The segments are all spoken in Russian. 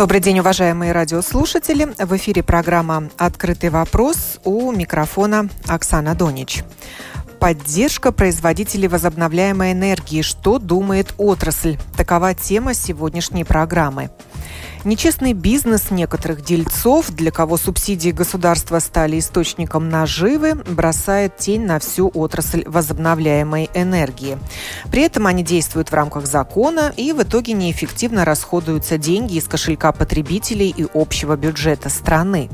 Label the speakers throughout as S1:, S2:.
S1: Добрый день, уважаемые радиослушатели. В эфире программа «Открытый вопрос» у микрофона Оксана Донич. Поддержка производителей возобновляемой энергии. Что думает отрасль? Такова тема сегодняшней программы. Нечестный бизнес некоторых дельцов, для кого субсидии государства стали источником наживы, бросает тень на всю отрасль возобновляемой энергии. При этом они действуют в рамках закона и в итоге неэффективно расходуются деньги из кошелька потребителей и общего бюджета страны.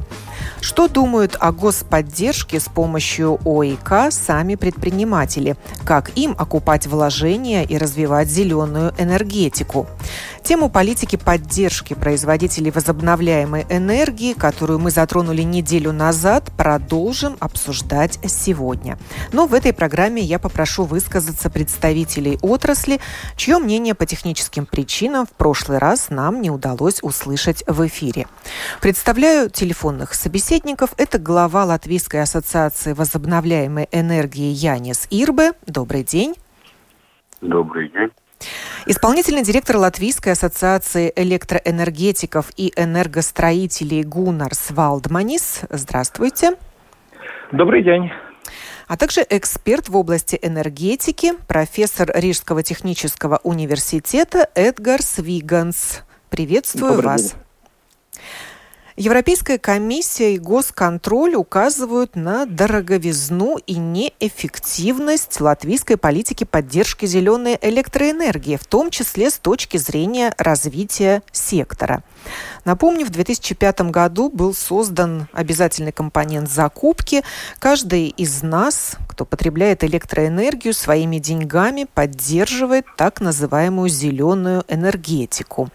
S1: Что думают о господдержке с помощью ОИК сами предприниматели? Как им окупать вложения и развивать зеленую энергетику? Тему политики поддержки производителей возобновляемой энергии, которую мы затронули неделю назад, продолжим обсуждать сегодня. Но в этой программе я попрошу высказаться представителей отрасли, чье мнение по техническим причинам в прошлый раз нам не удалось услышать в эфире. Представляю телефонных собеседников. Это глава Латвийской ассоциации возобновляемой энергии Янис Ирбе. Добрый день.
S2: Добрый день.
S1: Исполнительный директор Латвийской ассоциации электроэнергетиков и энергостроителей Гунарс Валдманис. Здравствуйте.
S3: Добрый день.
S1: А также эксперт в области энергетики, профессор Рижского технического университета Эдгар Свиганс. Приветствую Добрый вас. День. Европейская комиссия и госконтроль указывают на дороговизну и неэффективность латвийской политики поддержки зеленой электроэнергии, в том числе с точки зрения развития сектора. Напомню, в 2005 году был создан обязательный компонент закупки. Каждый из нас, кто потребляет электроэнергию, своими деньгами поддерживает так называемую зеленую энергетику.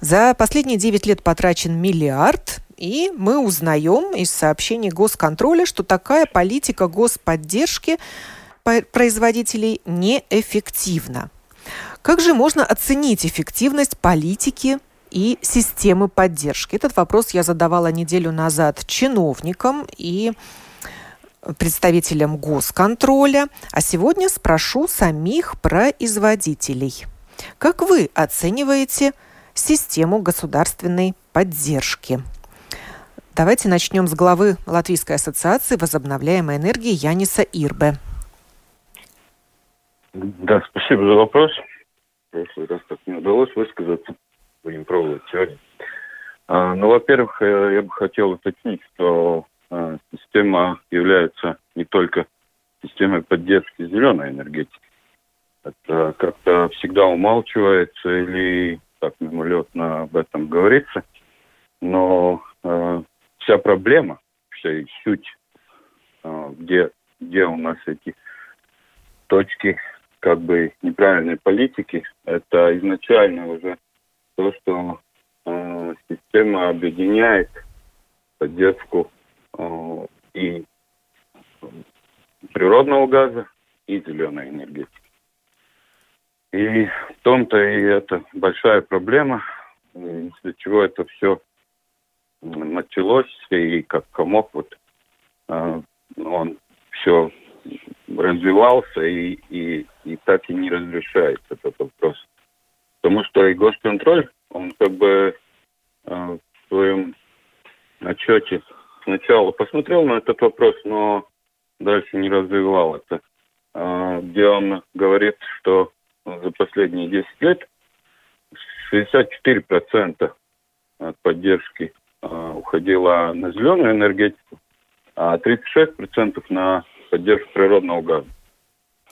S1: За последние 9 лет потрачен миллиард, и мы узнаем из сообщений госконтроля, что такая политика господдержки производителей неэффективна. Как же можно оценить эффективность политики и системы поддержки? Этот вопрос я задавала неделю назад чиновникам и представителям госконтроля, а сегодня спрошу самих производителей. Как вы оцениваете систему государственной поддержки. Давайте начнем с главы Латвийской ассоциации возобновляемой энергии Яниса Ирбе.
S2: Да, спасибо за вопрос. В прошлый раз так не удалось высказаться. Будем пробовать сегодня. А, ну, во-первых, э, я бы хотел уточнить, что а, система является не только системой поддержки зеленой энергетики. Это как-то всегда умалчивается или так мимолетно об этом говорится, но э, вся проблема, вся суть, э, где, где у нас эти точки как бы неправильной политики, это изначально уже то, что э, система объединяет поддержку э, и природного газа, и зеленой энергетики. И в том-то и это большая проблема, из-за чего это все началось, и как комок вот а, он все развивался и, и, и так и не разрешается этот вопрос. Потому что и госконтроль, он как бы э, в своем отчете сначала посмотрел на этот вопрос, но дальше не развивал это. Э, где он говорит, что за последние 10 лет 64% от поддержки э, уходило на зеленую энергетику, а 36% на поддержку природного газа.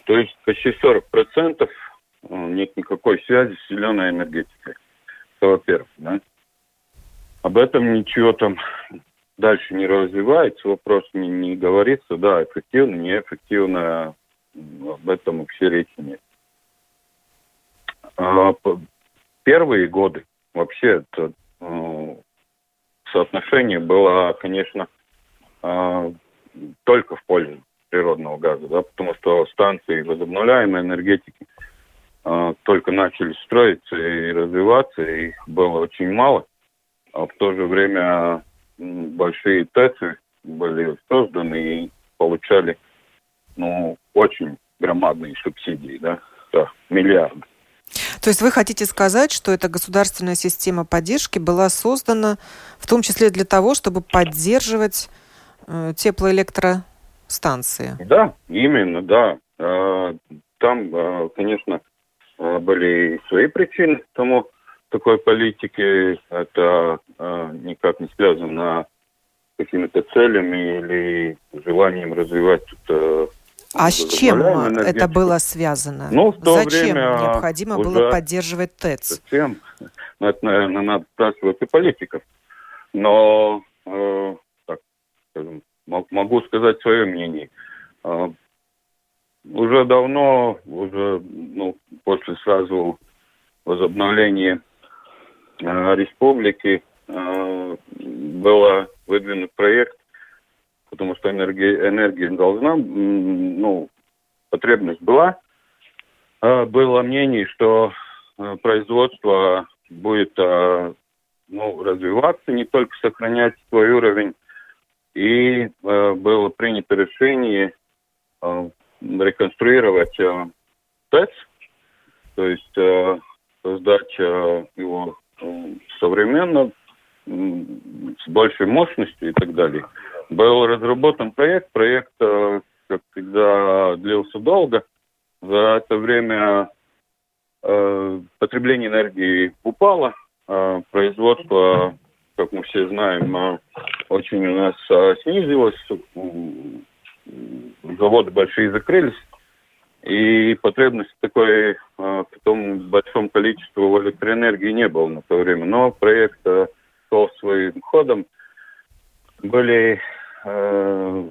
S2: То есть почти 40% э, нет никакой связи с зеленой энергетикой. Это во-первых. Да? Об этом ничего там дальше не развивается, вопрос не, не говорится, да, эффективно, неэффективно, об этом вообще речи нет. А, первые годы вообще это, э, соотношение было, конечно, э, только в пользу природного газа, да, потому что станции возобновляемой энергетики э, только начали строиться и развиваться, и их было очень мало. А в то же время большие ТЭЦы были созданы и получали ну, очень громадные субсидии, да, да миллиарды.
S1: То есть вы хотите сказать, что эта государственная система поддержки была создана в том числе для того, чтобы поддерживать э, теплоэлектростанции?
S2: Да, именно, да. Э, там, э, конечно, э, были свои причины тому такой политики. Это э, никак не связано с какими-то целями или желанием развивать э,
S1: а с чем это было связано?
S2: Ну, в то
S1: Зачем
S2: время
S1: необходимо было поддерживать ТЭЦ?
S2: Зачем? Ну, это, наверное, надо спрашивать и политиков. Но, э, так скажем, могу сказать свое мнение. Э, уже давно, уже ну, после сразу возобновления э, республики э, было выдвинут проект потому что энергия, энергия должна, ну, потребность была. А, было мнение, что э, производство будет э, ну, развиваться, не только сохранять свой уровень. И было принято решение реконструировать ТЭЦ, то есть создать его современно, с большей мощностью и так далее был разработан проект. Проект, э, как всегда, длился долго. За это время э, потребление энергии упало, э, производство, как мы все знаем, э, очень у нас э, снизилось, заводы большие закрылись, и потребности такой э, в том большом количестве электроэнергии не было на то время. Но проект э, шел своим ходом. Были э,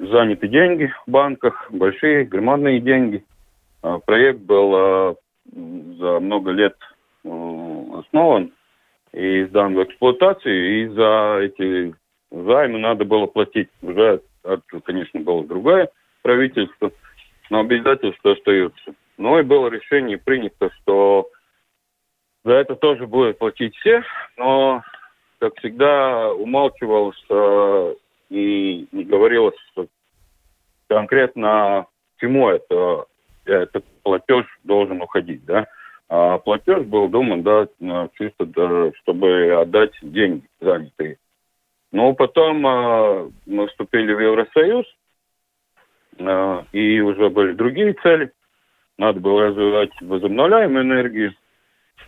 S2: заняты деньги в банках, большие, громадные деньги. Э, проект был э, за много лет э, основан и сдан в эксплуатацию, и за эти займы надо было платить. Уже, конечно, было другое правительство, но обязательства остаются. Но и было решение принято, что за это тоже будут платить все, но, как всегда, умалчивалось и не говорилось конкретно, чему это, этот платеж должен уходить, да. А платеж был думан, да, чисто, да, чтобы отдать деньги занятые. Но потом э, мы вступили в Евросоюз, э, и уже были другие цели. Надо было развивать возобновляемую энергию.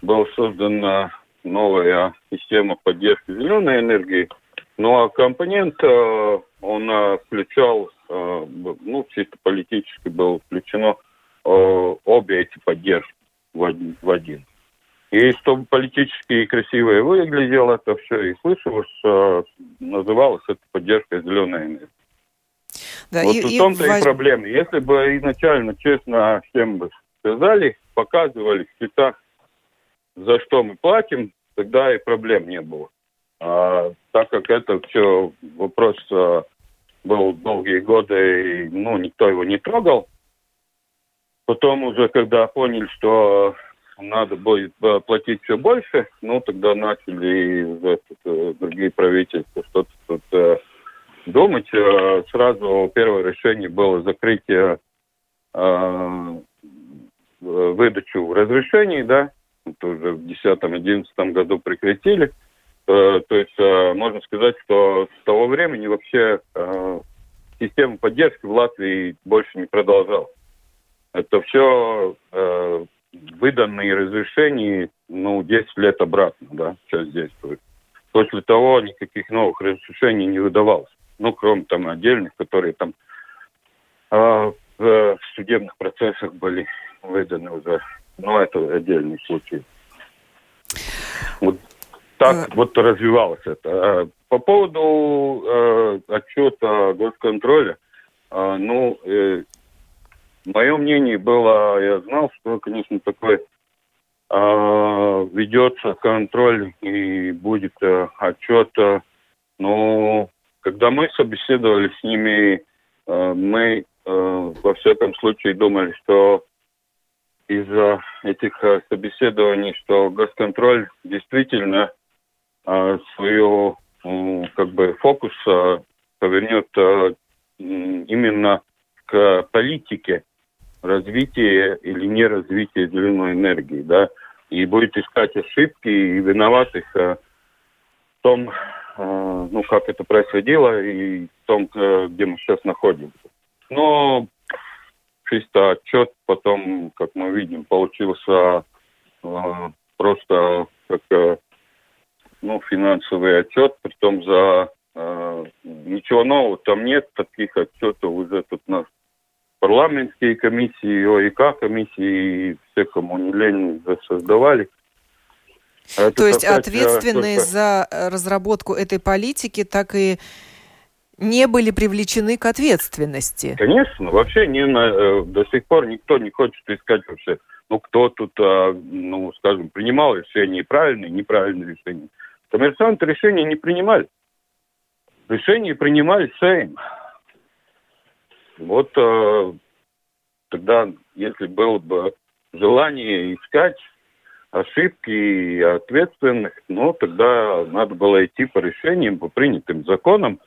S2: Была создана новая система поддержки зеленой энергии – ну, а компонент, э, он э, включал, э, ну, чисто политически было включено обе эти поддержки в один. И чтобы политически и красиво выглядело это все, и слышалось, называлось это поддержка зеленой энергии. Да, вот и, в том-то и, и проблема. Если бы изначально честно всем бы сказали, показывали в цветах, за что мы платим, тогда и проблем не было. А, так как это все вопрос а, был долгие годы, и, ну, никто его не трогал. Потом уже, когда поняли, что надо будет а, платить все больше, ну, тогда начали этот, э, другие правительства что-то тут э, думать. Э, сразу первое решение было закрытие э, выдачу разрешений, да, это уже в 2010-2011 году прекратили. Э, то есть э, можно сказать, что с того времени вообще э, система поддержки в Латвии больше не продолжалась. Это все выданные разрешения, ну, 10 лет обратно, да, сейчас действует. После того никаких новых разрешений не выдавалось. Ну, кроме там отдельных, которые там э, в судебных процессах были выданы уже. Но это отдельный случай. Вот так э... вот развивалось это. Э, по поводу э, отчета госконтроля, э, ну, э, мое мнение было, я знал, что, конечно, такой э, ведется контроль и будет э, отчет. Э, но когда мы собеседовали с ними, э, мы э, во всяком случае думали, что из-за этих э, собеседований, что госконтроль действительно э, свою как бы фокус э, повернет э, именно к политике развития или неразвития зеленой энергии, да, и будет искать ошибки и виноватых в том, ну, как это происходило и в том, э, где мы сейчас находимся. Но чисто отчет потом, как мы видим, получился э, просто как э, ну, финансовый отчет, притом за э, ничего нового там нет, таких отчетов уже тут у нас парламентские комиссии, ОИК комиссии, все, кому не лень, создавали.
S1: Это То есть ответственные только... за разработку этой политики так и не были привлечены к ответственности.
S2: Конечно, вообще не э, до сих пор никто не хочет искать вообще, ну кто тут, а, ну скажем, принимал решения правильные, неправильные решения. Коммерсанты решения не принимали. Решения принимали Сейм. Вот э, тогда, если было бы желание искать ошибки и ответственных, ну, тогда надо было идти по решениям, по принятым законам,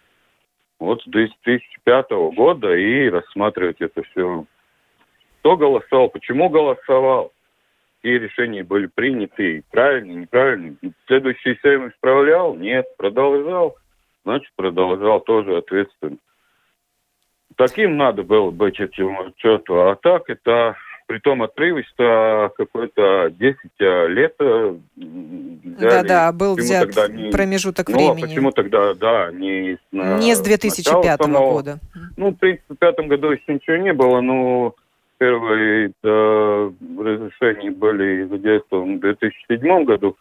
S2: вот с 2005 года и рассматривать это все. Кто голосовал, почему голосовал, какие решения были приняты, правильные, неправильные. Следующий Сейм исправлял? Нет. Продолжал? Значит, продолжал тоже ответственно. Таким надо было быть этим отчету. А так это притом отрывисто какой-то 10 лет
S1: Да-да, был взят не, промежуток
S2: ну,
S1: времени.
S2: почему тогда, да, не,
S1: не с 2005 самого, года.
S2: Ну, в принципе, в пятом году еще ничего не было, но первые да, разрешения были задействованы в 2007 году.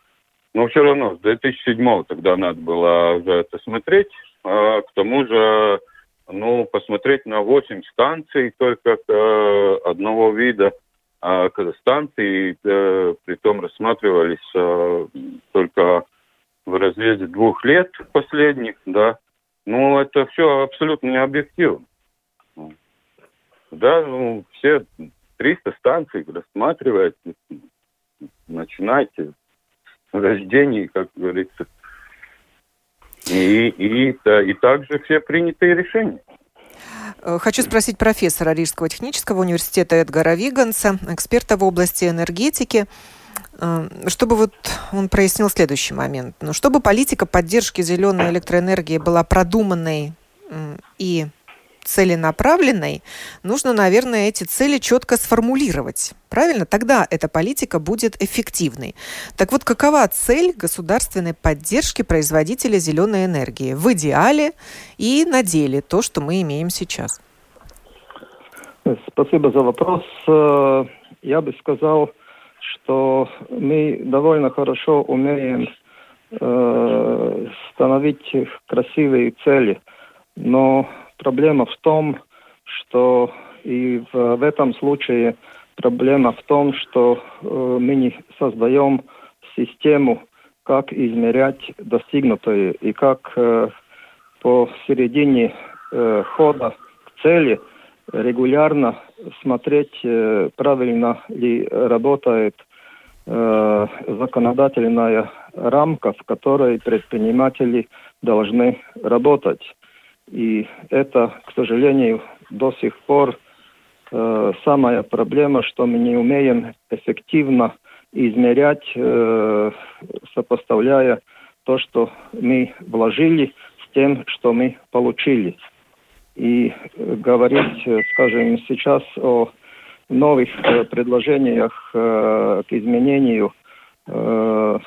S2: Но все равно, с 2007 тогда надо было уже это смотреть. А к тому же ну, посмотреть на 8 станций только э, одного вида. А станции э, том рассматривались э, только в разрезе двух лет последних, да. Ну, это все абсолютно не объективно. Да, ну, все 300 станций рассматривать, начинайте с рождения, как говорится. И, и, и также все принятые решения.
S1: Э, хочу спросить профессора Рижского технического университета Эдгара Виганса, эксперта в области энергетики, э, чтобы вот он прояснил следующий момент. Ну, чтобы политика поддержки зеленой электроэнергии была продуманной и целенаправленной, нужно, наверное, эти цели четко сформулировать. Правильно? Тогда эта политика будет эффективной. Так вот, какова цель государственной поддержки производителя зеленой энергии в идеале и на деле, то, что мы имеем сейчас?
S3: Спасибо за вопрос. Э, я бы сказал, что мы довольно хорошо умеем э, становить красивые цели, но Проблема в том, что и в, в этом случае проблема в том, что э, мы не создаем систему, как измерять достигнутое и как э, по середине э, хода к цели регулярно смотреть, э, правильно ли работает э, законодательная рамка, в которой предприниматели должны работать. И это, к сожалению, до сих пор э, самая проблема, что мы не умеем эффективно измерять, э, сопоставляя то, что мы вложили, с тем, что мы получили. И говорить, скажем, сейчас о новых э, предложениях э, к изменению э,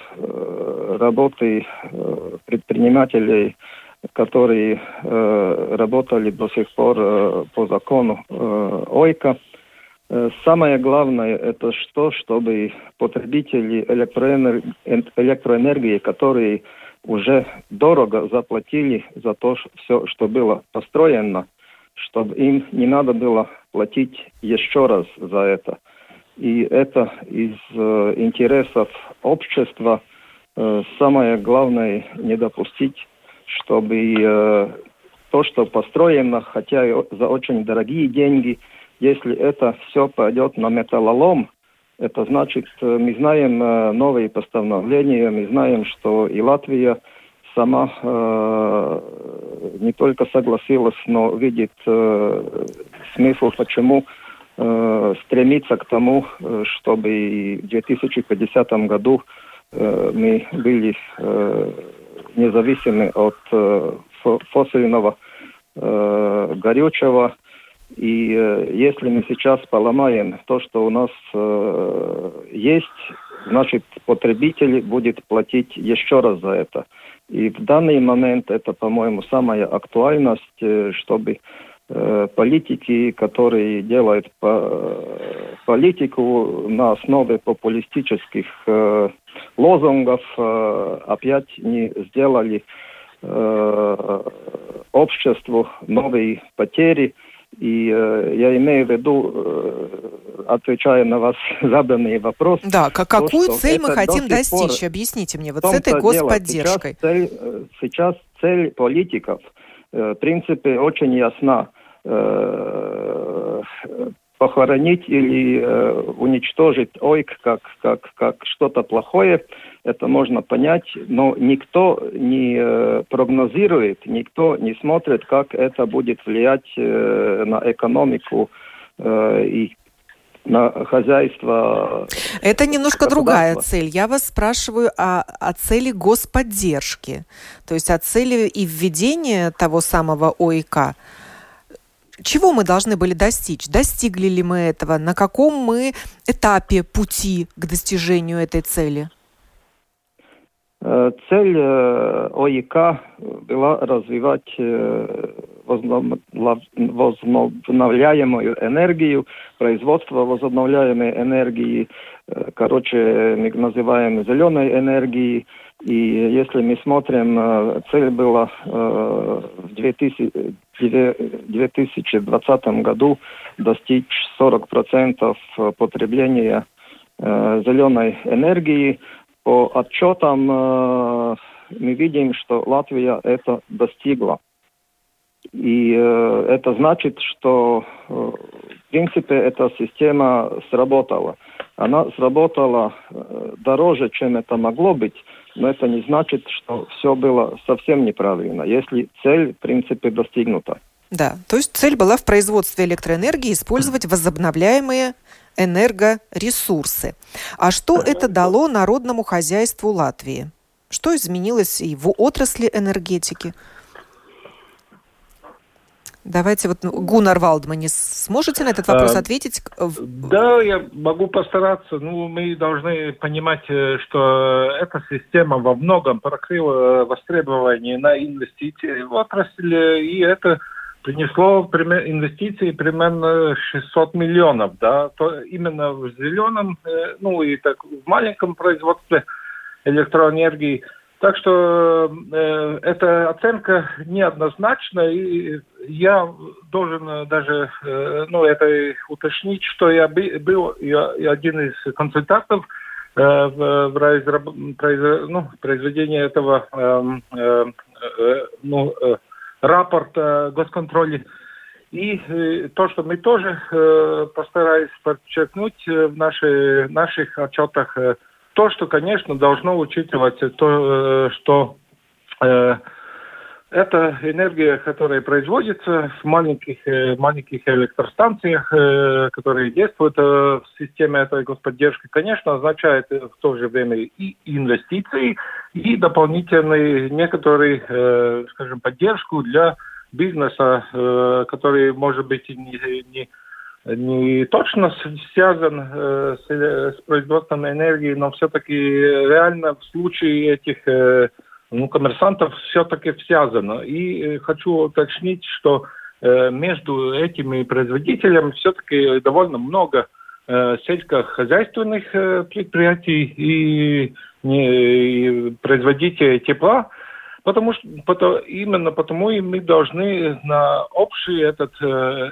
S3: работы э, предпринимателей которые э, работали до сих пор э, по закону э, ОЙКа. Э, самое главное это что, чтобы потребители электроэнергии, электроэнергии, которые уже дорого заплатили за то, все, что было построено, чтобы им не надо было платить еще раз за это. и это из э, интересов общества э, самое главное не допустить, чтобы э, то, что построено, хотя и за очень дорогие деньги, если это все пойдет на металлолом, это значит, э, мы знаем э, новые постановления, мы знаем, что и Латвия сама э, не только согласилась, но видит э, смысл, почему э, стремиться к тому, э, чтобы в 2050 году э, мы были э, независимы от э, фосильного э, горючего. И э, если мы сейчас поломаем то, что у нас есть, значит, потребитель будет платить еще раз за это. И в данный момент это, по-моему, самая актуальность, чтобы политики, которые делают по, политику на основе популистических лозунгов, э, опять не сделали э, обществу новые потери, и э, я имею в виду, э, отвечая на вас заданный вопрос.
S1: Да, как, какую то, цель мы хотим достичь? Пор... Объясните мне, вот с этой господдержкой.
S3: Сейчас цель, сейчас цель политиков, э, в принципе, очень ясна. Э, похоронить или э, уничтожить ОЙК как, как, как что-то плохое, это можно понять, но никто не э, прогнозирует, никто не смотрит, как это будет влиять э, на экономику э, и на хозяйство.
S1: Это немножко другая цель. Я вас спрашиваю о, о цели господдержки, то есть о цели и введения того самого ОИК. Чего мы должны были достичь? Достигли ли мы этого? На каком мы этапе пути к достижению этой цели?
S3: Э, цель э, ОИК была развивать э, возобновляемую энергию, производство возобновляемой энергии, короче, мы называем зеленой энергией. И если мы смотрим, цель была в 2020 году достичь 40% потребления зеленой энергии – по отчетам э, мы видим, что Латвия это достигла. И э, это значит, что э, в принципе эта система сработала. Она сработала э, дороже, чем это могло быть, но это не значит, что все было совсем неправильно, если цель в принципе достигнута.
S1: Да, то есть цель была в производстве электроэнергии использовать возобновляемые энергоресурсы. А что это дало народному хозяйству Латвии? Что изменилось и в отрасли энергетики? Давайте вот ну, Гуннар Валдмани, сможете на этот вопрос а, ответить?
S4: Да, я могу постараться. Ну, мы должны понимать, э, что эта система во многом покрыла востребование на инвестиции в отрасль, и это принесло инвестиции примерно 600 миллионов, да, то именно в зеленом, э, ну и так в маленьком производстве электроэнергии. Так что э, эта оценка неоднозначна, и я должен даже, э, ну, это уточнить, что я был я, я один из консультантов э, в, в разраб, произ, ну, произведении этого, эм, э, э, ну, э, рапорт э, госконтроля. И э, то, что мы тоже э, постарались подчеркнуть э, в наши, наших отчетах, э, то, что, конечно, должно учитывать то, э, что э, это энергия, которая производится в маленьких, э, маленьких электростанциях, э, которые действуют в системе этой господдержки, конечно, означает в то же время и инвестиции, и дополнительные некоторые, скажем, поддержку для бизнеса, который, может быть, не, не не точно связан э, с, с производством энергии, но все-таки реально в случае этих э, ну, коммерсантов все-таки связано. И э, хочу уточнить, что э, между этими производителями все-таки довольно много э, сельскохозяйственных э, предприятий и, не, и производителей тепла, потому что потому, именно потому и мы должны на общий этот э,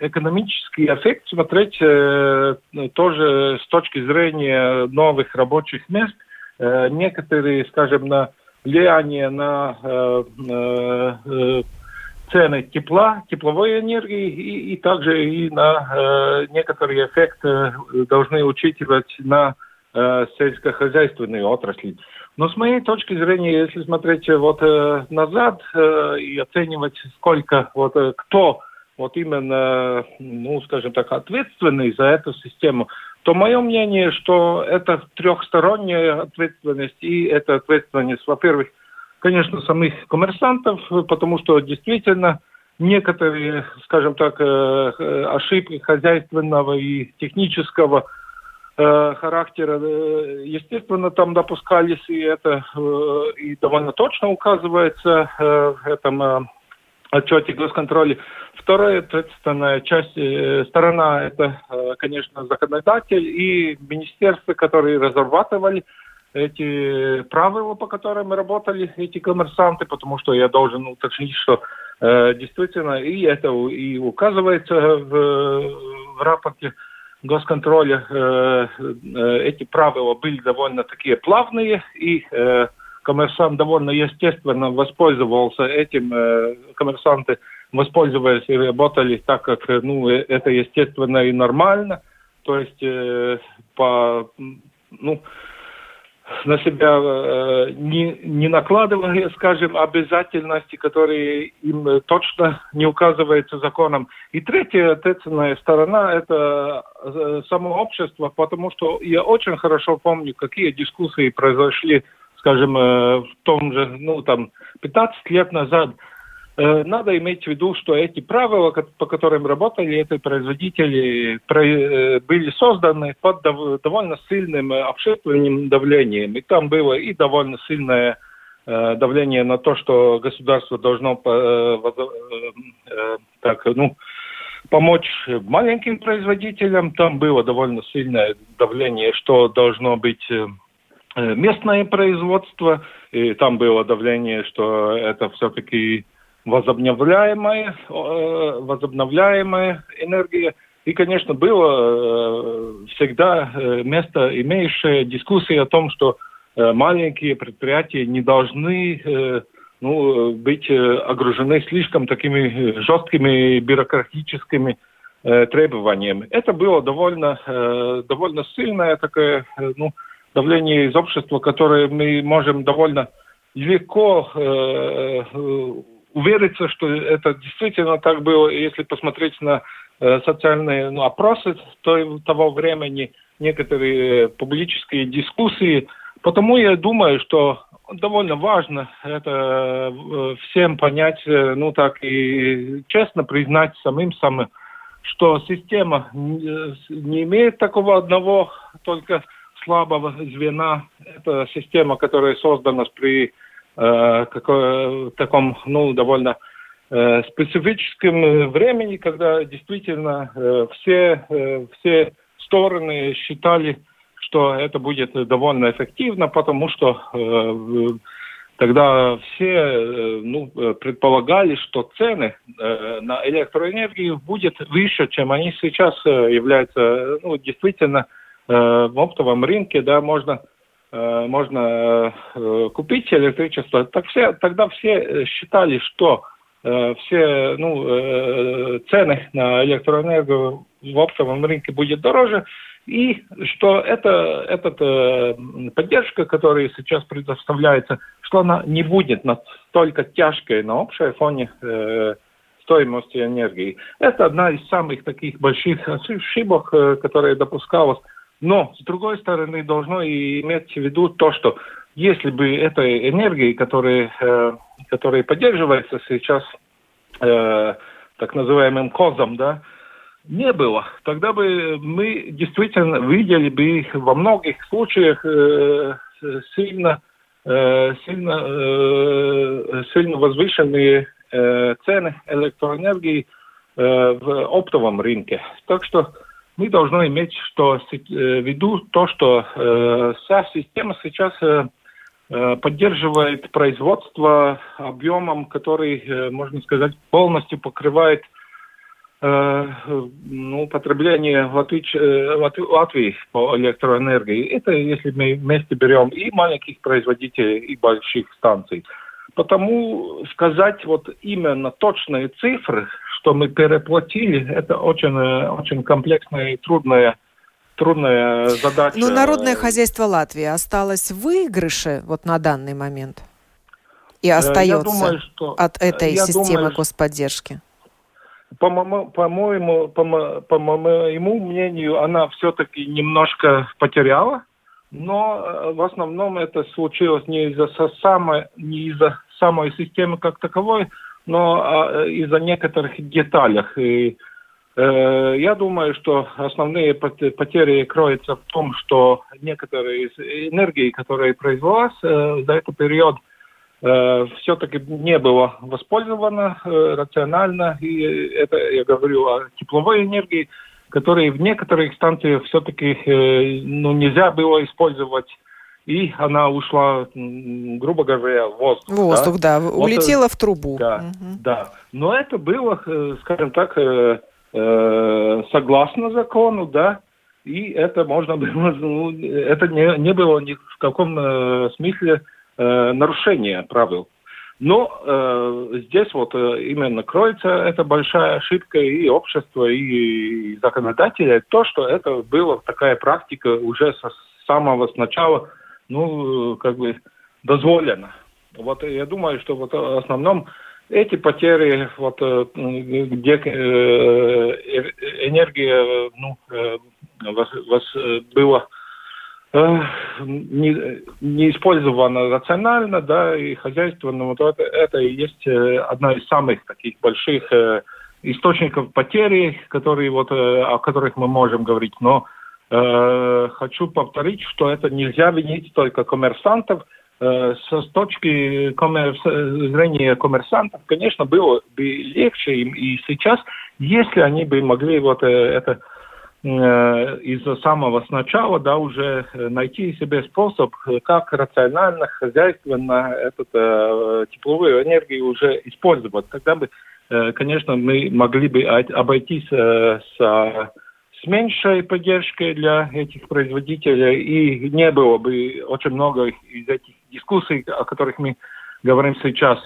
S4: экономический эффект смотреть э, тоже с точки зрения новых рабочих мест. Э, некоторые, скажем, на влияние на э, э, цены тепла, тепловой энергии и, и также и на э, некоторые эффекты должны учитывать на э, сельскохозяйственной отрасли. Но с моей точки зрения, если смотреть вот э, назад э, и оценивать, сколько вот э, кто вот именно, ну, скажем так, ответственный за эту систему, то мое мнение, что это трехсторонняя ответственность, и это ответственность, во-первых, конечно, самих коммерсантов, потому что действительно некоторые, скажем так, э, ошибки хозяйственного и технического э, характера, э, естественно, там допускались, и это и довольно точно указывается в этом отчете госконтроля. Вторая ответственная часть, сторона, это, конечно, законодатель и министерства, которые разрабатывали эти правила, по которым работали, эти коммерсанты, потому что я должен уточнить, что э, действительно и это и указывается в, в рапорте госконтроля. Э, э, эти правила были довольно такие плавные, и э, коммерсант довольно естественно воспользовался этим. Э, коммерсанты воспользовались и работали так, как ну, э, это естественно и нормально. То есть э, по ну, на себя э, не, не накладывая, скажем, обязательности, которые им точно не указываются законом. И третья ответственная сторона – это э, само общество, потому что я очень хорошо помню, какие дискуссии произошли, скажем, э, в том же, ну, там, 15 лет назад – Э, надо иметь в виду, что эти правила, по которым работали эти производители, э, были созданы под довольно сильным общественным давлением. И там было и довольно сильное давление на то, что государство должно так, ну, помочь маленьким производителям. Там было довольно сильное давление, что должно быть местное производство. И там было давление, что это все-таки возобновляемая, э, возобновляемая энергия. И, конечно, было э, всегда э, место, имеющее дискуссии о том, что маленькие предприятия не должны ну, быть огружены слишком такими жесткими бюрократическими требованиями. Это было довольно, довольно сильное такое ну, давление из общества, которое мы можем довольно легко увериться, что это действительно так было, если посмотреть на э, социальные ну, опросы той, того времени, некоторые э, публические дискуссии. Потому я думаю, что довольно важно это э, всем понять, э, ну так и честно признать самим самым, что система не имеет такого одного только слабого звена. Это система, которая создана при Э, какой, таком, ну, довольно э, специфическом времени, когда действительно э, все, э, все стороны считали, что это будет довольно эффективно, потому что э, тогда все э, ну, предполагали, что цены э, на электроэнергию будут выше, чем они сейчас э, являются. Ну, действительно, в оптовом рынке да, можно Э, можно э, купить электричество, так все, тогда все э, считали, что все ну, цены на электроэнергию в оптовом рынке будет дороже, и что это, эта поддержка, которая сейчас предоставляется, что она не будет настолько тяжкой на общем фоне стоимости энергии. Это одна из самых таких больших ошибок, которая допускалась но, с другой стороны, должно иметь в виду то, что если бы этой энергии, которая, э, которая поддерживается сейчас э, так называемым козом, да, не было, тогда бы мы действительно видели бы во многих случаях э, сильно, э, сильно, э, сильно возвышенные э, цены электроэнергии э, в оптовом рынке. Так что мы должны иметь что, э, в виду то, что э, вся система сейчас э, э, поддерживает производство объемом, который, э, можно сказать, полностью покрывает э, ну, потребление Латвич, э, Латвии по электроэнергии. Это если мы вместе берем и маленьких производителей, и больших станций. Потому сказать вот именно точные цифры, что мы переплатили, это очень, э, очень комплексная и трудная трудная задача.
S1: Но народное хозяйство Латвии осталось в выигрыше вот на данный момент и остается думаю, что, от этой системы думаю, господдержки.
S4: По, по моему, по, по моему мнению, она все-таки немножко потеряла, но э, в основном это случилось не из-за самой, не из-за самой системы как таковой, но а, из-за некоторых деталях. И, э, я думаю, что основные потери кроются в том, что некоторые из энергии, которые произвелась э, за этот период, э, все-таки не было воспользовано э, рационально. И это я говорю о тепловой энергии, которые в некоторых станциях все-таки э, ну, нельзя было использовать и она ушла, грубо говоря, в воздух.
S1: Воздух, да, да. улетела
S4: вот,
S1: в трубу.
S4: Да, угу. да. Но это было, э, скажем так, э, э, согласно закону, да, и это можно было, ну, это не, не было ни в каком смысле нарушения правил. Но э, здесь вот именно кроется эта большая ошибка и общества, и, и законодателя, то, что это была такая практика уже со самого начала ну, как бы дозволено. Вот я думаю, что вот в основном эти потери, вот где э, энергия ну, вас, вас было не, не использована рационально, да, и хозяйственно, вот это, это и есть э, одна из самых таких больших э, источников потери, которые вот, о которых мы можем говорить. Но Э, хочу повторить, что это нельзя винить только коммерсантов. Э, с точки коммерс... зрения коммерсантов, конечно, было бы легче им и сейчас, если они бы могли вот э, это из самого начала, да, уже найти себе способ, как рационально, хозяйственно эту э, тепловую энергию уже использовать. Тогда бы, э, конечно, мы могли бы обойтись э, с меньшей поддержкой для этих производителей, и не было бы очень много из этих дискуссий, о которых мы говорим сейчас.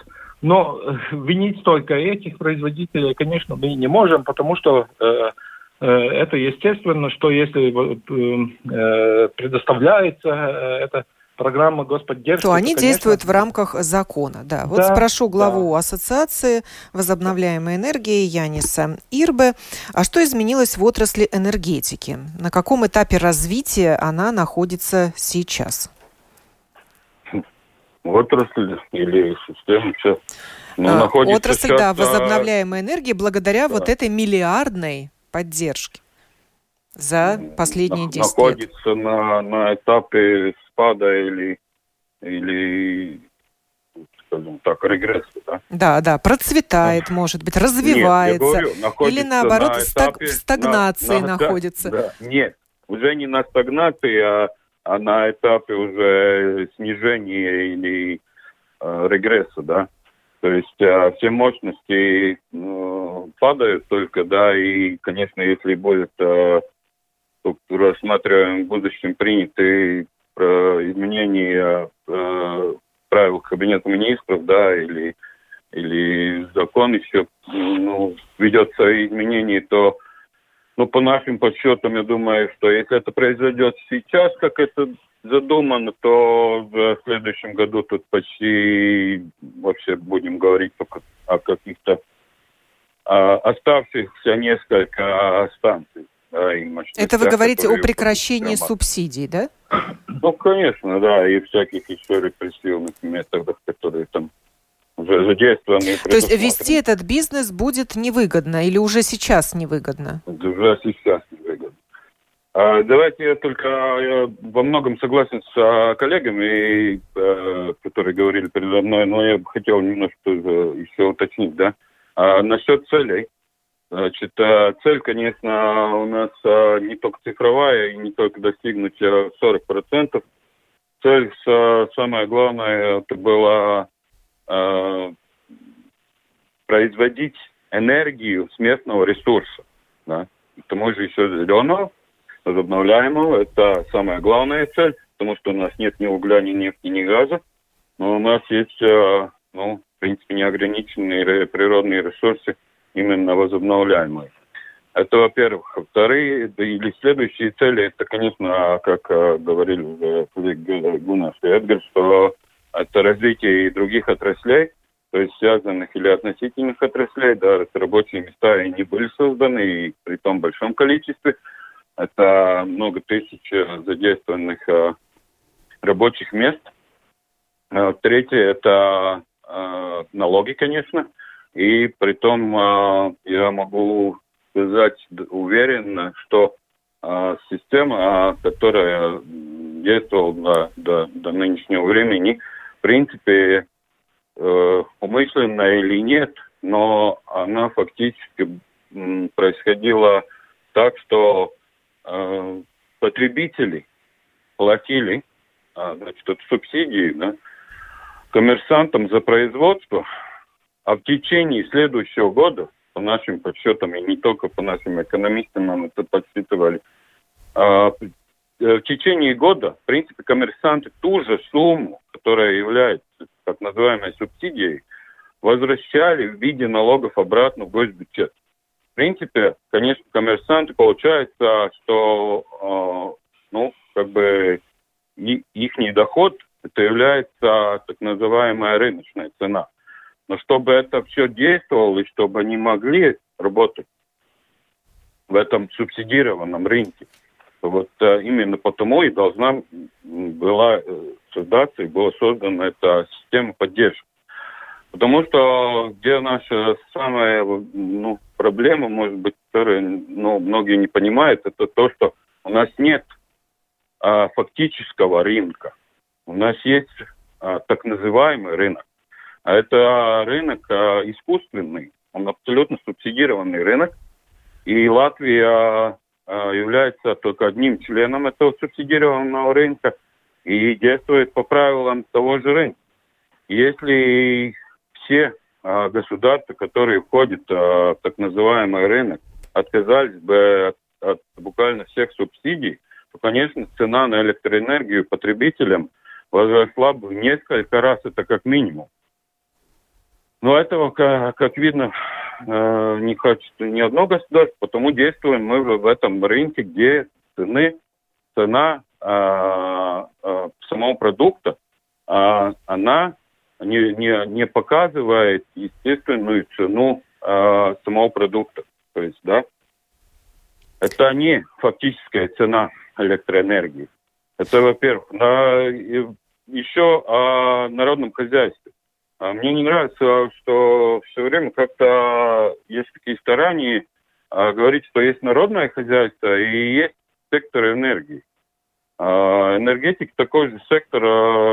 S4: Но э, винить только этих производителей, конечно, мы не можем, потому что э, э, это естественно, что если э, предоставляется э, это программа господдержки.
S1: То они конечно... действуют в рамках закона, да. Вот да, спрошу главу да. Ассоциации возобновляемой энергии Яниса Ирбе, а что изменилось в отрасли энергетики? На каком этапе развития она находится сейчас?
S2: Отрасль или система сейчас ну, а,
S1: находится Отрасль, сейчас, да, возобновляемой энергии благодаря да. вот этой миллиардной поддержке за последние 10
S2: находится лет. Находится на, на этапе спада или, или скажем так, регресса, да?
S1: Да, да, процветает, может быть, развивается. Нет, говорю, или наоборот на этапе, в стагнации на, на, находится.
S2: Да, нет, уже не на стагнации, а, а на этапе уже снижения или э, регресса, да. То есть э, все мощности э, падают только, да, и, конечно, если будет э, рассматриваем в будущем принятый про изменение э, правил Кабинета министров, да, или, или закон еще ну, ведется изменение, то ну, по нашим подсчетам, я думаю, что если это произойдет сейчас, как это задумано, то в следующем году тут почти вообще будем говорить о каких-то оставшихся несколько станций.
S1: Это вы говорите о прекращении субсидий, да?
S2: Ну, конечно, да, и всяких еще репрессивных методов, которые там задействованы.
S1: То есть вести этот бизнес будет невыгодно или уже сейчас невыгодно?
S2: Уже сейчас невыгодно. А, давайте я только я во многом согласен с а, коллегами, а, которые говорили передо мной, но я бы хотел немножко еще уточнить, да. А, насчет целей. Значит, э, цель, конечно, у нас э, не только цифровая и не только достигнуть 40%. Цель, самое главное, это была э, производить энергию с местного ресурса. Да? К тому же еще зеленого, возобновляемого. Это самая главная цель, потому что у нас нет ни угля, ни нефти, ни газа. Но у нас есть, э, ну, в принципе, неограниченные природные ресурсы именно возобновляемые. Это, во-первых. Вторые или следующие цели, это, конечно, как э, говорили коллег Гунаш и Эдгар, что это развитие и других отраслей, то есть связанных или относительных отраслей, да, рабочие места и не были созданы, и при том большом количестве. Это много тысяч задействованных э, рабочих мест. Э, третье – это э, налоги, конечно. И при том э, я могу сказать уверенно, что э, система, которая действовала до, до, до нынешнего времени, в принципе, э, умышленно или нет, но она фактически происходила так, что э, потребители платили э, значит, субсидии да, коммерсантам за производство, а в течение следующего года, по нашим подсчетам, и не только по нашим экономистам, нам это подсчитывали, э, Э, в течение года, в принципе, коммерсанты ту же сумму, которая является так называемой субсидией, возвращали в виде налогов обратно в госбюджет. В принципе, конечно, коммерсанты получается, что э, ну, как бы их доход это является так называемая рыночная цена. Но чтобы это все действовало и чтобы они могли работать в этом субсидированном рынке, вот э, именно потому и должна была э, создаться и была создана эта система поддержки. Потому что где наша самая ну, проблема, может быть, которую ну, многие не понимают, это то, что у нас нет а, фактического рынка. У нас есть а, так называемый рынок. А это рынок а, искусственный, он абсолютно субсидированный рынок. И Латвия а, является только одним членом этого субсидированного рынка и действует по правилам того же рынка. Если все государства, которые входят в так называемый рынок, отказались бы от, от буквально всех субсидий, то, конечно, цена на электроэнергию потребителям возросла бы в несколько раз, это как минимум. Но этого, как, видно, э, не хочет ни одно государство, потому действуем мы в этом рынке, где цены, цена э, э, самого продукта, э, она не, не, не показывает естественную цену э, самого продукта. То есть, да, это не фактическая цена электроэнергии. Это, во-первых. На, еще о народном хозяйстве. А мне не нравится, что все время как-то есть такие старания а, говорить, что есть народное хозяйство и есть сектор энергии. А, энергетика такой же сектор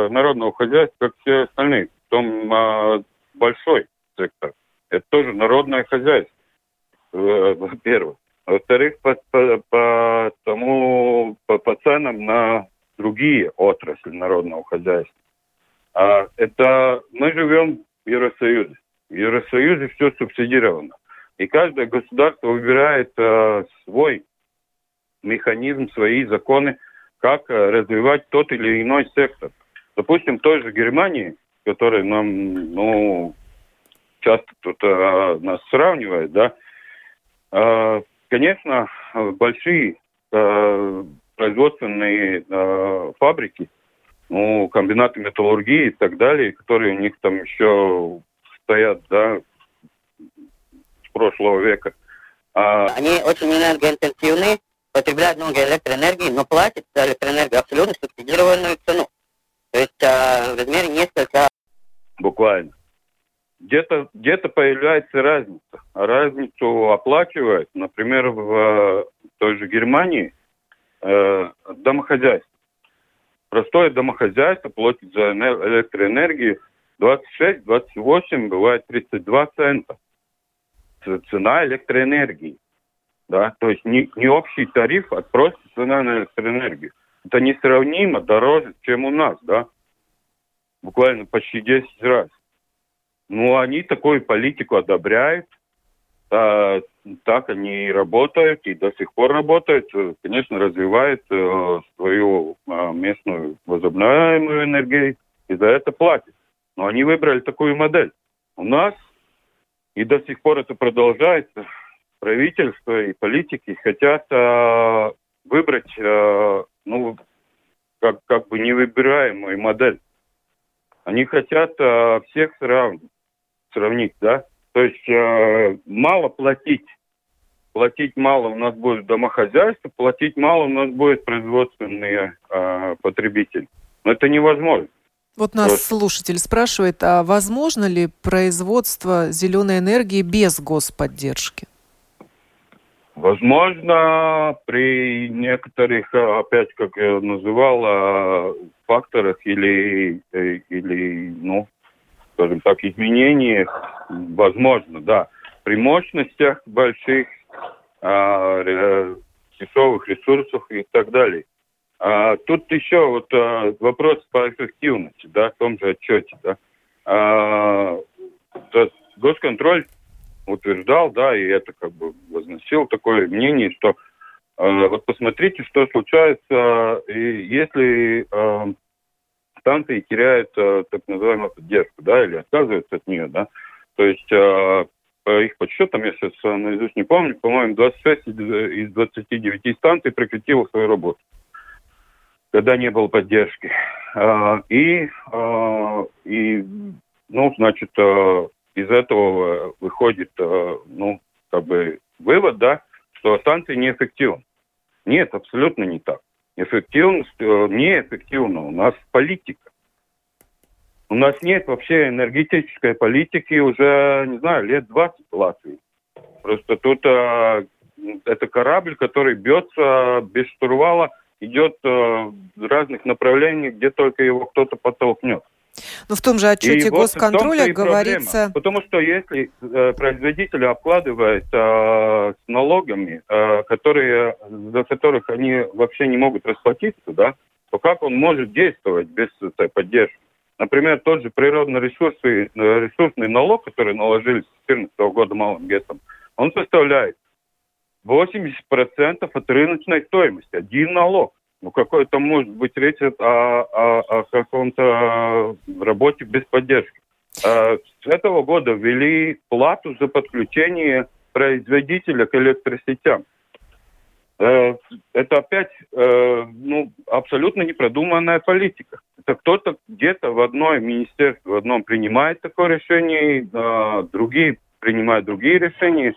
S2: народного хозяйства, как все остальные. Потом большой сектор. Это тоже народное хозяйство, во-первых. Во-вторых, по, по, по тому, по, по ценам на другие отрасли народного хозяйства. А это мы живем в Евросоюзе. В Евросоюзе все субсидировано. И каждое государство выбирает э, свой механизм, свои законы, как э, развивать тот или иной сектор. Допустим, в той же Германии, которая нам, ну, часто тут э, нас сравнивает, да, э, конечно, большие э, производственные э, фабрики ну, комбинаты металлургии и так далее, которые у них там еще стоят, да, с прошлого века.
S5: А... Они очень энергоинтенсивны, потребляют много электроэнергии, но платят за электроэнергию абсолютно субсидированную цену. То есть а, в размере несколько...
S2: Буквально. Где-то где появляется разница. А разницу оплачивает, например, в той же Германии э, домохозяйство. Простое домохозяйство платит за электроэнергию 26-28, бывает 32 цента. Цена электроэнергии. Да? То есть не, не общий тариф, а просто цена на электроэнергию. Это несравнимо дороже, чем у нас, да? Буквально почти 10 раз. Ну, они такую политику одобряют, а, так они и работают, и до сих пор работают, конечно, развивают э, свою э, местную возобновляемую энергию, и за это платят. Но они выбрали такую модель. У нас, и до сих пор это продолжается, правительство и политики хотят э, выбрать, э, ну, как, как бы невыбираемую модель. Они хотят э, всех сравнить, сравнить, да? То есть э, мало платить, платить мало у нас будет домохозяйство, платить мало у нас будет производственные э, потребители. Но это невозможно.
S1: Вот нас вот. слушатель спрашивает, а возможно ли производство зеленой энергии без господдержки?
S2: Возможно, при некоторых, опять, как я называл, факторах или, или ну, скажем так, изменениях, возможно, да. При мощностях больших, а, дешевых ресурсах и так далее. А, тут еще вот а, вопрос по эффективности, да, в том же отчете, да. А, госконтроль утверждал, да, и это как бы возносил такое мнение, что э, вот посмотрите, что случается, и если э, станции теряют э, так называемую поддержку, да, или отказываются от нее, да, то есть э, по их подсчетам, я сейчас э, наизусть не помню, по-моему, 26 из 29 станций прекратило свою работу, когда не было поддержки. Э, и, э, и, ну, значит, э, из этого выходит, э, ну, как бы вывод, да, что станция неэффективна. Нет, абсолютно не так. Эффективность э, неэффективна. У нас политика. У нас нет вообще энергетической политики уже, не знаю, лет 20 в Латвии. Просто тут а, это корабль, который бьется без штурвала, идет а, в разных проблениях, где только его кто-то подтолкнет.
S1: Но в том же отчете и госконтроля вот говорится...
S2: Проблема. Потому что если э, производители обкладывают э, с налогами, э, которые, за которых они вообще не могут расплатиться, да, то как он может действовать без этой поддержки? Например, тот же природный ресурсы, э, ресурсный налог, который наложили с 2014 года малым гетом, он составляет 80% от рыночной стоимости. Один налог. Ну, какой-то может быть речь о, о, о каком-то работе без поддержки. А с этого года ввели плату за подключение производителя к электросетям. Э, это опять э, ну, абсолютно непродуманная политика. Это кто-то где-то в одной министерстве, в одном принимает такое решение, а другие принимают другие решения.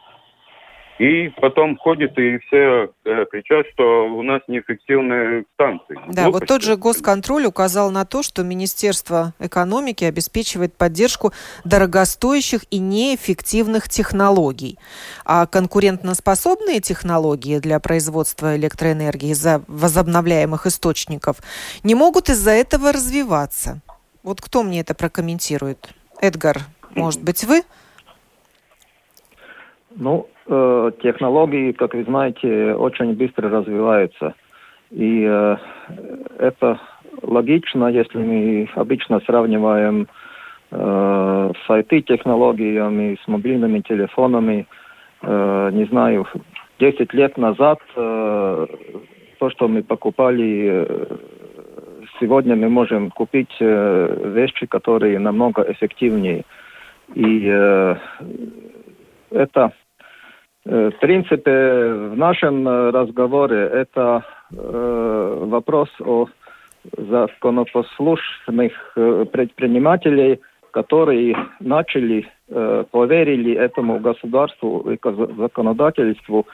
S2: И потом ходит и все э, кричат, что у нас неэффективные станции.
S1: Да, Глупости. вот тот же госконтроль указал на то, что Министерство экономики обеспечивает поддержку дорогостоящих и неэффективных технологий. А конкурентноспособные технологии для производства электроэнергии из-за возобновляемых источников не могут из-за этого развиваться. Вот кто мне это прокомментирует? Эдгар, может быть, вы?
S3: Ну, э, технологии, как вы знаете, очень быстро развиваются. И э, это логично, если мы обычно сравниваем э, с IT-технологиями, с мобильными телефонами. Э, не знаю, 10 лет назад э, то, что мы покупали, э, сегодня мы можем купить э, вещи, которые намного эффективнее. И э, это в принципе, в нашем э, разговоре это э, вопрос о законопослушных предпринимателей, которые начали, поверили этому государству и законодательству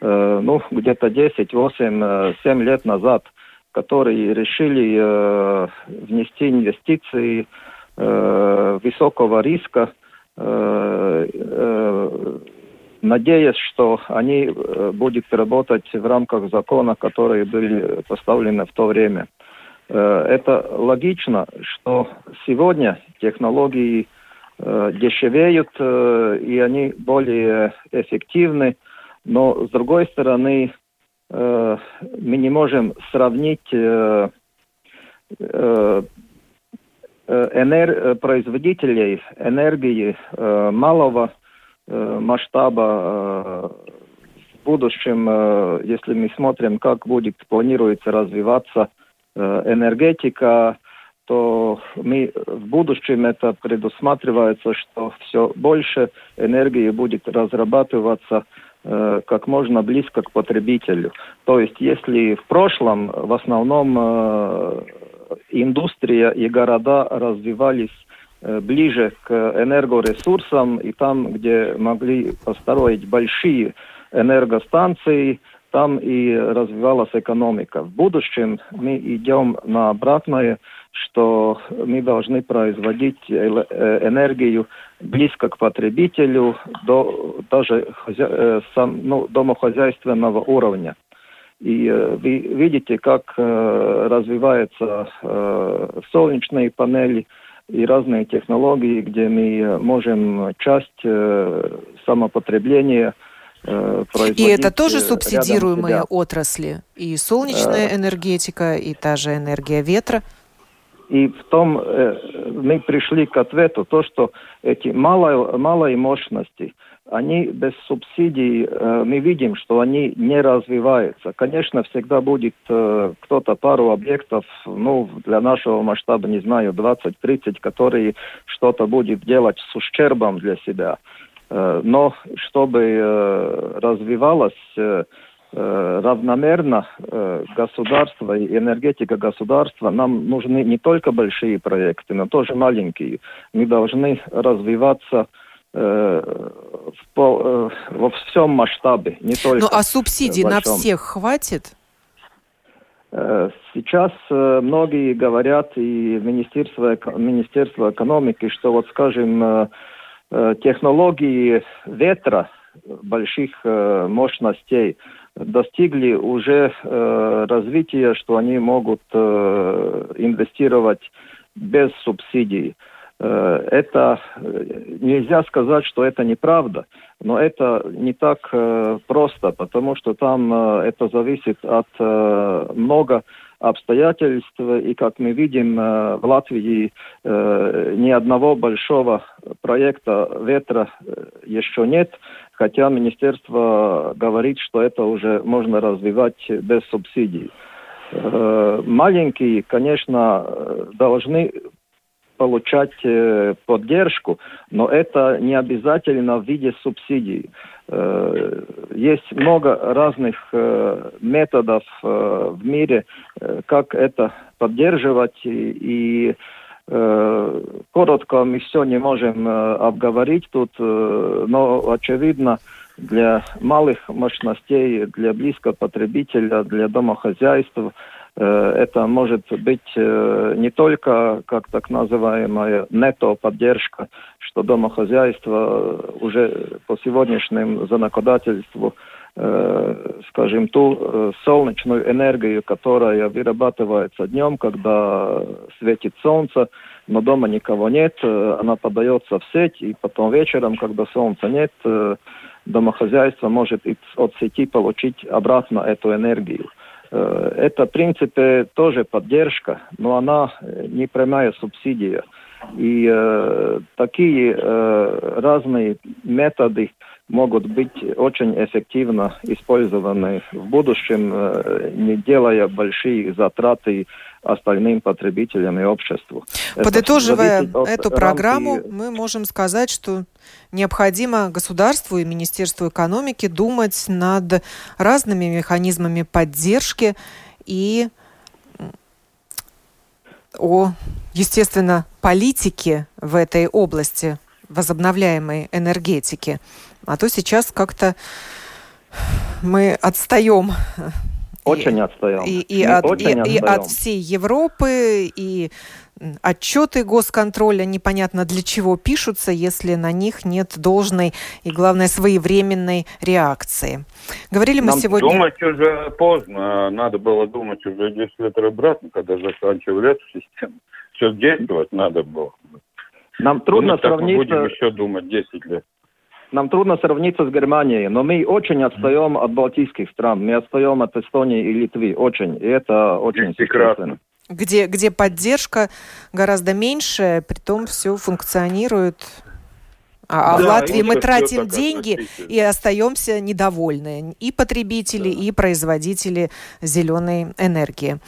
S3: ну, где-то 10, 8, 7 лет назад, которые решили внести инвестиции высокого риска надеясь, что они э, будут работать в рамках закона, которые были поставлены в то время. Э, это логично, что сегодня технологии э, дешевеют, и они более эффективны, но с другой стороны, мы не можем сравнить производителей энергии малого масштаба в будущем, если мы смотрим, как будет планируется развиваться энергетика, то мы в будущем это предусматривается, что все больше энергии будет разрабатываться э, как можно близко к потребителю. То есть если в прошлом в основном э, индустрия и города развивались э, ближе к энергоресурсам и там, где могли построить большие энергостанции, там и развивалась экономика. В будущем мы идем на обратное – что мы должны производить э, энергию близко к потребителю, до даже э, сам, ну, домохозяйственного уровня. И э, вы видите, как развиваются солнечные панели и разные технологии, где мы можем часть самопотребления
S1: и это тоже субсидируемые отрасли? И солнечная энергетика, и та же энергия ветра?
S3: И в том э, мы пришли к ответу, то, что эти малые, малые мощности, они без субсидий, э, мы видим, что они не развиваются. Конечно, всегда будет э, кто-то пару объектов, ну, для нашего масштаба, не знаю, 20-30, которые что-то будет делать с ущербом для себя. Э, но чтобы развивалось равномерно государство и энергетика государства, нам нужны не только большие проекты, но тоже маленькие. Мы должны развиваться в, во всем масштабе, не только.
S1: Ну а субсидий на всех хватит?
S3: Сейчас многие говорят, и Министерство, Министерство экономики, что вот, скажем, технологии ветра больших мощностей достигли уже э, развития, что они могут э, инвестировать без субсидий. Э, это нельзя сказать, что это неправда, но это не так э, просто, потому что там э, это зависит от э, много обстоятельств, и как мы видим, э, в Латвии э, ни одного большого проекта ветра э, еще нет, хотя министерство говорит, что это уже можно развивать без субсидий. Маленькие, конечно, должны получать э, поддержку, но это не обязательно в виде субсидий. Э, есть много разных э, методов в мире, как это поддерживать и, коротко мы все не можем обговорить тут, но очевидно для малых мощностей, для близкого потребителя, для домохозяйства это может быть э, не только как так называемая нето-поддержка, что домохозяйство уже по сегодняшнему законодательству э, скажем, ту солнечную энергию, которая вырабатывается днем, когда светит солнце, но дома никого нет, она подается в сеть, и потом вечером, когда солнца нет, домохозяйство может от сети получить обратно эту энергию. Э, это, в принципе, тоже поддержка, но она э, не прямая субсидия. И э, такие э, разные методы могут быть очень эффективно использованы в будущем, э, не делая большие затраты остальным потребителям и обществу.
S1: Подытоживая эту программу, рамки... мы можем сказать, что необходимо государству и Министерству экономики думать над разными механизмами поддержки и о, естественно, политике в этой области возобновляемой энергетики. А то сейчас как-то мы отстаем
S3: очень отстаем.
S1: И, и, от, очень и, и от всей Европы, и отчеты госконтроля непонятно для чего пишутся, если на них нет должной и, главное, своевременной реакции. Говорили мы
S2: Нам
S1: сегодня...
S2: Думать уже поздно. Надо было думать уже 10 лет обратно, когда заканчивали эту систему. Все действовать надо было.
S3: Нам трудно думать, сравниться...
S2: мы будем еще думать 10 лет.
S3: Нам трудно сравниться с Германией, но мы очень отстаем от балтийских стран. Мы отстаем от Эстонии и Литвы. Очень. И это очень существенно.
S1: Где, где поддержка гораздо меньше, при том все функционирует А, а да, в Латвии мы тратим деньги и остаемся недовольны. И потребители, да. и производители зеленой энергии.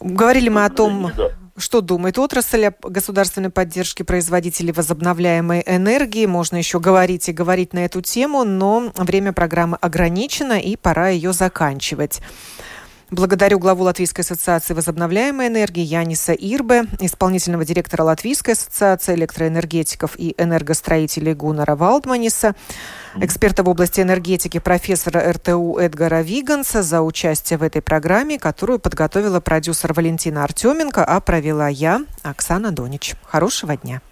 S1: Говорили мы о том, что думает отрасль о государственной поддержке производителей возобновляемой энергии. Можно еще говорить и говорить на эту тему, но время программы ограничено, и пора ее заканчивать. Благодарю главу Латвийской ассоциации возобновляемой энергии Яниса Ирбе, исполнительного директора Латвийской ассоциации электроэнергетиков и энергостроителей Гунара Валдманиса, эксперта в области энергетики профессора РТУ Эдгара Виганса за участие в этой программе, которую подготовила продюсер Валентина Артеменко, а провела я, Оксана Донич. Хорошего дня.